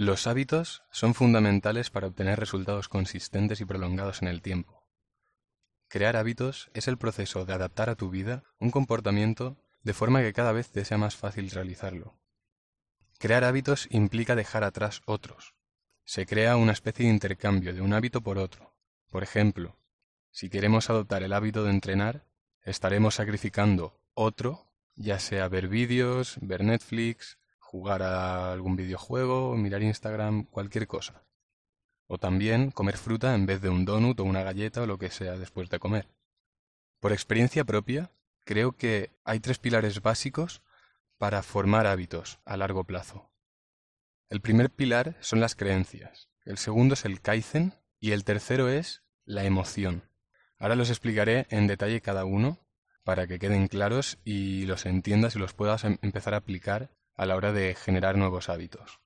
Los hábitos son fundamentales para obtener resultados consistentes y prolongados en el tiempo. Crear hábitos es el proceso de adaptar a tu vida un comportamiento de forma que cada vez te sea más fácil realizarlo. Crear hábitos implica dejar atrás otros. Se crea una especie de intercambio de un hábito por otro. Por ejemplo, si queremos adoptar el hábito de entrenar, estaremos sacrificando otro, ya sea ver vídeos, ver Netflix, jugar a algún videojuego, mirar Instagram, cualquier cosa. O también comer fruta en vez de un donut o una galleta o lo que sea después de comer. Por experiencia propia, creo que hay tres pilares básicos para formar hábitos a largo plazo. El primer pilar son las creencias, el segundo es el kaizen y el tercero es la emoción. Ahora los explicaré en detalle cada uno para que queden claros y los entiendas y los puedas em-, empezar a aplicar a la hora de generar nuevos hábitos.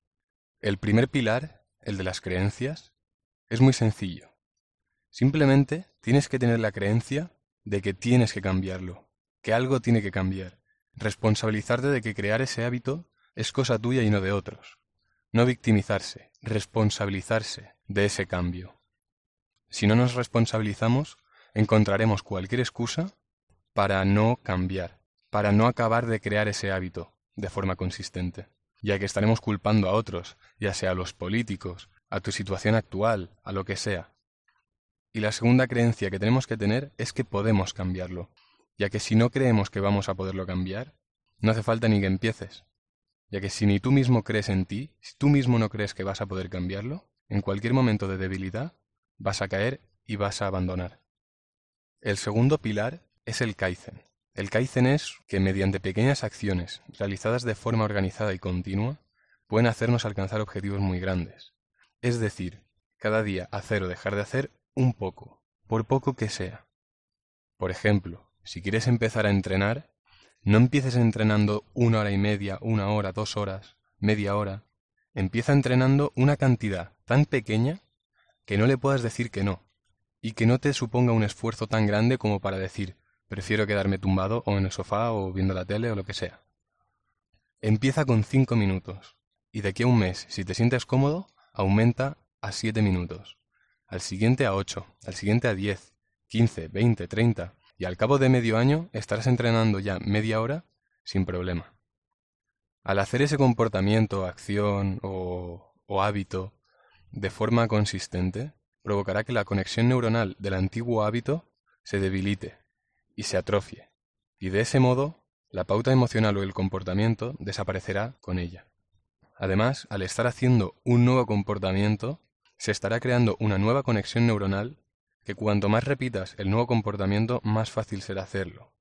El primer pilar, el de las creencias, es muy sencillo. Simplemente tienes que tener la creencia de que tienes que cambiarlo, que algo tiene que cambiar. Responsabilizarte de que crear ese hábito es cosa tuya y no de otros. No victimizarse, responsabilizarse de ese cambio. Si no nos responsabilizamos, encontraremos cualquier excusa para no cambiar, para no acabar de crear ese hábito de forma consistente, ya que estaremos culpando a otros, ya sea a los políticos, a tu situación actual, a lo que sea. Y la segunda creencia que tenemos que tener es que podemos cambiarlo, ya que si no creemos que vamos a poderlo cambiar, no hace falta ni que empieces, ya que si ni tú mismo crees en ti, si tú mismo no crees que vas a poder cambiarlo, en cualquier momento de debilidad vas a caer y vas a abandonar. El segundo pilar es el Kaizen. El Kaizen es que mediante pequeñas acciones realizadas de forma organizada y continua pueden hacernos alcanzar objetivos muy grandes. Es decir, cada día hacer o dejar de hacer un poco, por poco que sea. Por ejemplo, si quieres empezar a entrenar, no empieces entrenando una hora y media, una hora, dos horas, media hora. Empieza entrenando una cantidad tan pequeña que no le puedas decir que no y que no te suponga un esfuerzo tan grande como para decir prefiero quedarme tumbado o en el sofá o viendo la tele o lo que sea. Empieza con cinco minutos y de aquí a un mes, si te sientes cómodo, aumenta a siete minutos, al siguiente a ocho, al siguiente a diez, quince, veinte, treinta y al cabo de medio año estarás entrenando ya media hora sin problema. Al hacer ese comportamiento, acción o, o hábito de forma consistente, provocará que la conexión neuronal del antiguo hábito se debilite y se atrofie, y de ese modo la pauta emocional o el comportamiento desaparecerá con ella. Además, al estar haciendo un nuevo comportamiento, se estará creando una nueva conexión neuronal que cuanto más repitas el nuevo comportamiento, más fácil será hacerlo.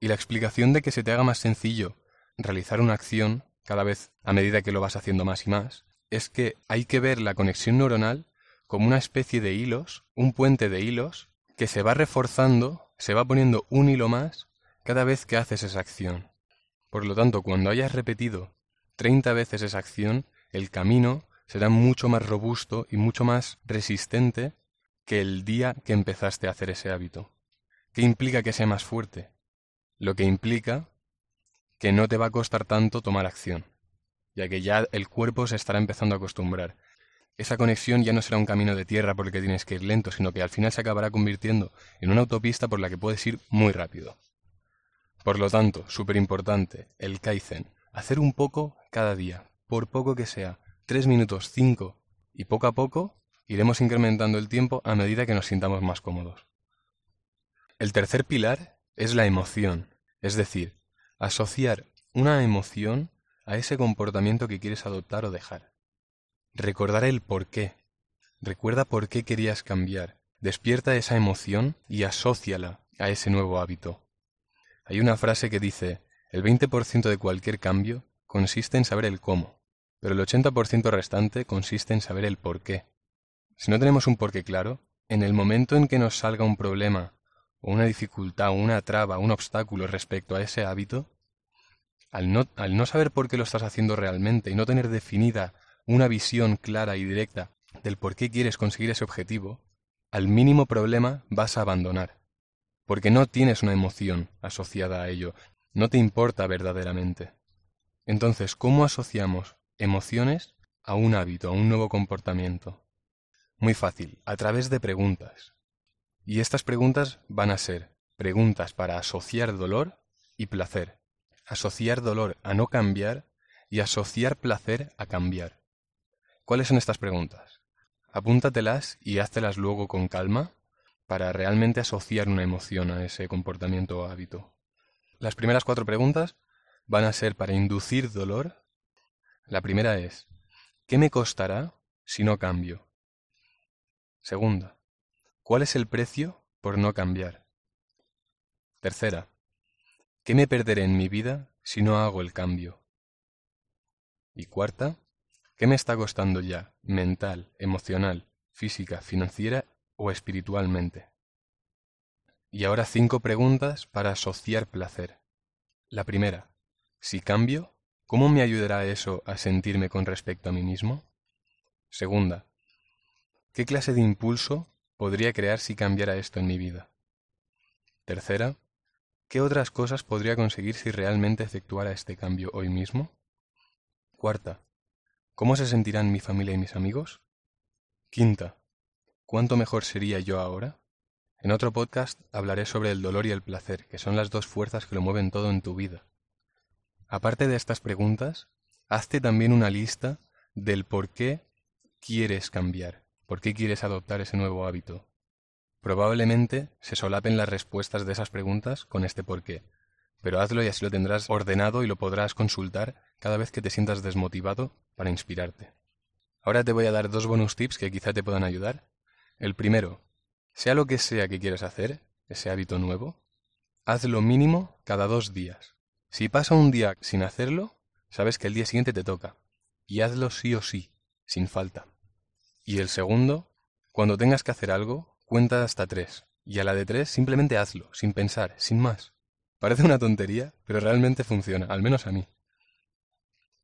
Y la explicación de que se te haga más sencillo realizar una acción cada vez a medida que lo vas haciendo más y más, es que hay que ver la conexión neuronal como una especie de hilos, un puente de hilos, que se va reforzando, se va poniendo un hilo más cada vez que haces esa acción. Por lo tanto, cuando hayas repetido 30 veces esa acción, el camino será mucho más robusto y mucho más resistente que el día que empezaste a hacer ese hábito. ¿Qué implica que sea más fuerte? Lo que implica que no te va a costar tanto tomar acción, ya que ya el cuerpo se estará empezando a acostumbrar esa conexión ya no será un camino de tierra por el que tienes que ir lento, sino que al final se acabará convirtiendo en una autopista por la que puedes ir muy rápido. Por lo tanto, súper importante, el Kaizen, hacer un poco cada día, por poco que sea, tres minutos, cinco, y poco a poco iremos incrementando el tiempo a medida que nos sintamos más cómodos. El tercer pilar es la emoción, es decir, asociar una emoción a ese comportamiento que quieres adoptar o dejar. Recordar el por qué. Recuerda por qué querías cambiar. Despierta esa emoción y asóciala a ese nuevo hábito. Hay una frase que dice, el 20% de cualquier cambio consiste en saber el cómo, pero el 80% restante consiste en saber el por qué. Si no tenemos un porqué claro, en el momento en que nos salga un problema, o una dificultad, o una traba, un obstáculo respecto a ese hábito, al no, al no saber por qué lo estás haciendo realmente y no tener definida una visión clara y directa del por qué quieres conseguir ese objetivo, al mínimo problema vas a abandonar, porque no tienes una emoción asociada a ello, no te importa verdaderamente. Entonces, ¿cómo asociamos emociones a un hábito, a un nuevo comportamiento? Muy fácil, a través de preguntas. Y estas preguntas van a ser preguntas para asociar dolor y placer, asociar dolor a no cambiar y asociar placer a cambiar. ¿Cuáles son estas preguntas? Apúntatelas y háztelas luego con calma para realmente asociar una emoción a ese comportamiento o hábito. Las primeras cuatro preguntas van a ser para inducir dolor. La primera es, ¿qué me costará si no cambio? Segunda, ¿cuál es el precio por no cambiar? Tercera, ¿qué me perderé en mi vida si no hago el cambio? Y cuarta, ¿qué me está costando ya, mental, emocional, física, financiera o espiritualmente? Y ahora cinco preguntas para asociar placer. La primera, si cambio, ¿cómo me ayudará eso a sentirme con respecto a mí mismo? Segunda, ¿qué clase de impulso podría crear si cambiara esto en mi vida? Tercera, ¿qué otras cosas podría conseguir si realmente efectuara este cambio hoy mismo? Cuarta, ¿cómo se sentirán mi familia y mis amigos? Quinta, ¿cuánto mejor sería yo ahora? En otro podcast hablaré sobre el dolor y el placer, que son las dos fuerzas que lo mueven todo en tu vida. Aparte de estas preguntas, hazte también una lista del por qué quieres cambiar, por qué quieres adoptar ese nuevo hábito. Probablemente se solapen las respuestas de esas preguntas con este por qué, pero hazlo y así lo tendrás ordenado y lo podrás consultar cada vez que te sientas desmotivado para inspirarte. Ahora te voy a dar dos bonus tips que quizá te puedan ayudar. El primero, sea lo que sea que quieras hacer, ese hábito nuevo, haz lo mínimo cada dos días. Si pasa un día sin hacerlo, sabes que el día siguiente te toca. Y hazlo sí o sí, sin falta. Y el segundo, cuando tengas que hacer algo, cuenta hasta tres. Y a la de tres simplemente hazlo, sin pensar, sin más. Parece una tontería, pero realmente funciona, al menos a mí.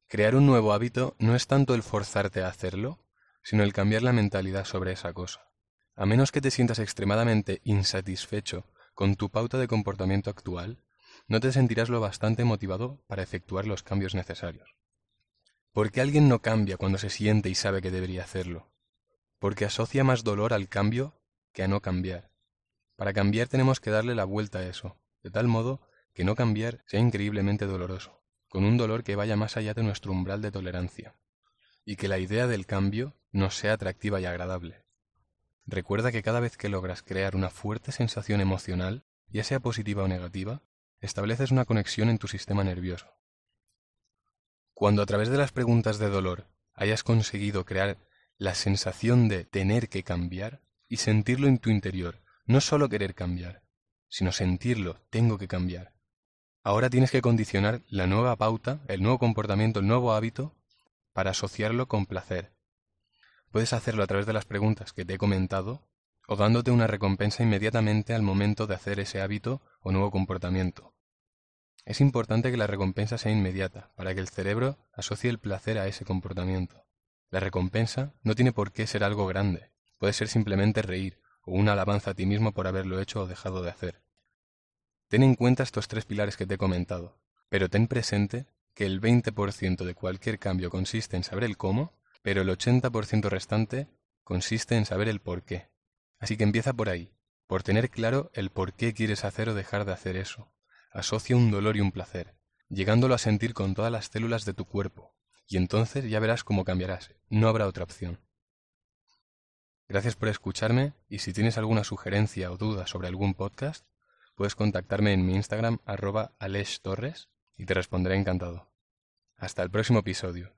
Crear un nuevo hábito no es tanto el forzarte a hacerlo, sino el cambiar la mentalidad sobre esa cosa. A menos que te sientas extremadamente insatisfecho con tu pauta de comportamiento actual, no te sentirás lo bastante motivado para efectuar los cambios necesarios. ¿Por qué alguien no cambia cuando se siente y sabe que debería hacerlo? Porque asocia más dolor al cambio que a no cambiar. Para cambiar tenemos que darle la vuelta a eso, de tal modo que no cambiar sea increíblemente doloroso, con un dolor que vaya más allá de nuestro umbral de tolerancia, y que la idea del cambio nos sea atractiva y agradable. Recuerda que cada vez que logras crear una fuerte sensación emocional, ya sea positiva o negativa, estableces una conexión en tu sistema nervioso. Cuando a través de las preguntas de dolor hayas conseguido crear la sensación de tener que cambiar y sentirlo en tu interior, no solo querer cambiar, sino sentirlo, tengo que cambiar. Ahora tienes que condicionar la nueva pauta, el nuevo comportamiento, el nuevo hábito, para asociarlo con placer, Puedes hacerlo a través de las preguntas que te he comentado o dándote una recompensa inmediatamente al momento de hacer ese hábito o nuevo comportamiento. Es importante que la recompensa sea inmediata para que el cerebro asocie el placer a ese comportamiento. La recompensa no tiene por qué ser algo grande, puede ser simplemente reír o una alabanza a ti mismo por haberlo hecho o dejado de hacer. Ten en cuenta estos tres pilares que te he comentado, pero ten presente que el 20% de cualquier cambio consiste en saber el cómo pero el 80% restante consiste en saber el por qué. Así que empieza por ahí, por tener claro el por qué quieres hacer o dejar de hacer eso. Asocia un dolor y un placer, llegándolo a sentir con todas las células de tu cuerpo, y entonces ya verás cómo cambiarás, no habrá otra opción. Gracias por escucharme y si tienes alguna sugerencia o duda sobre algún podcast, puedes contactarme en mi Instagram arroba Torres y te responderé encantado. Hasta el próximo episodio.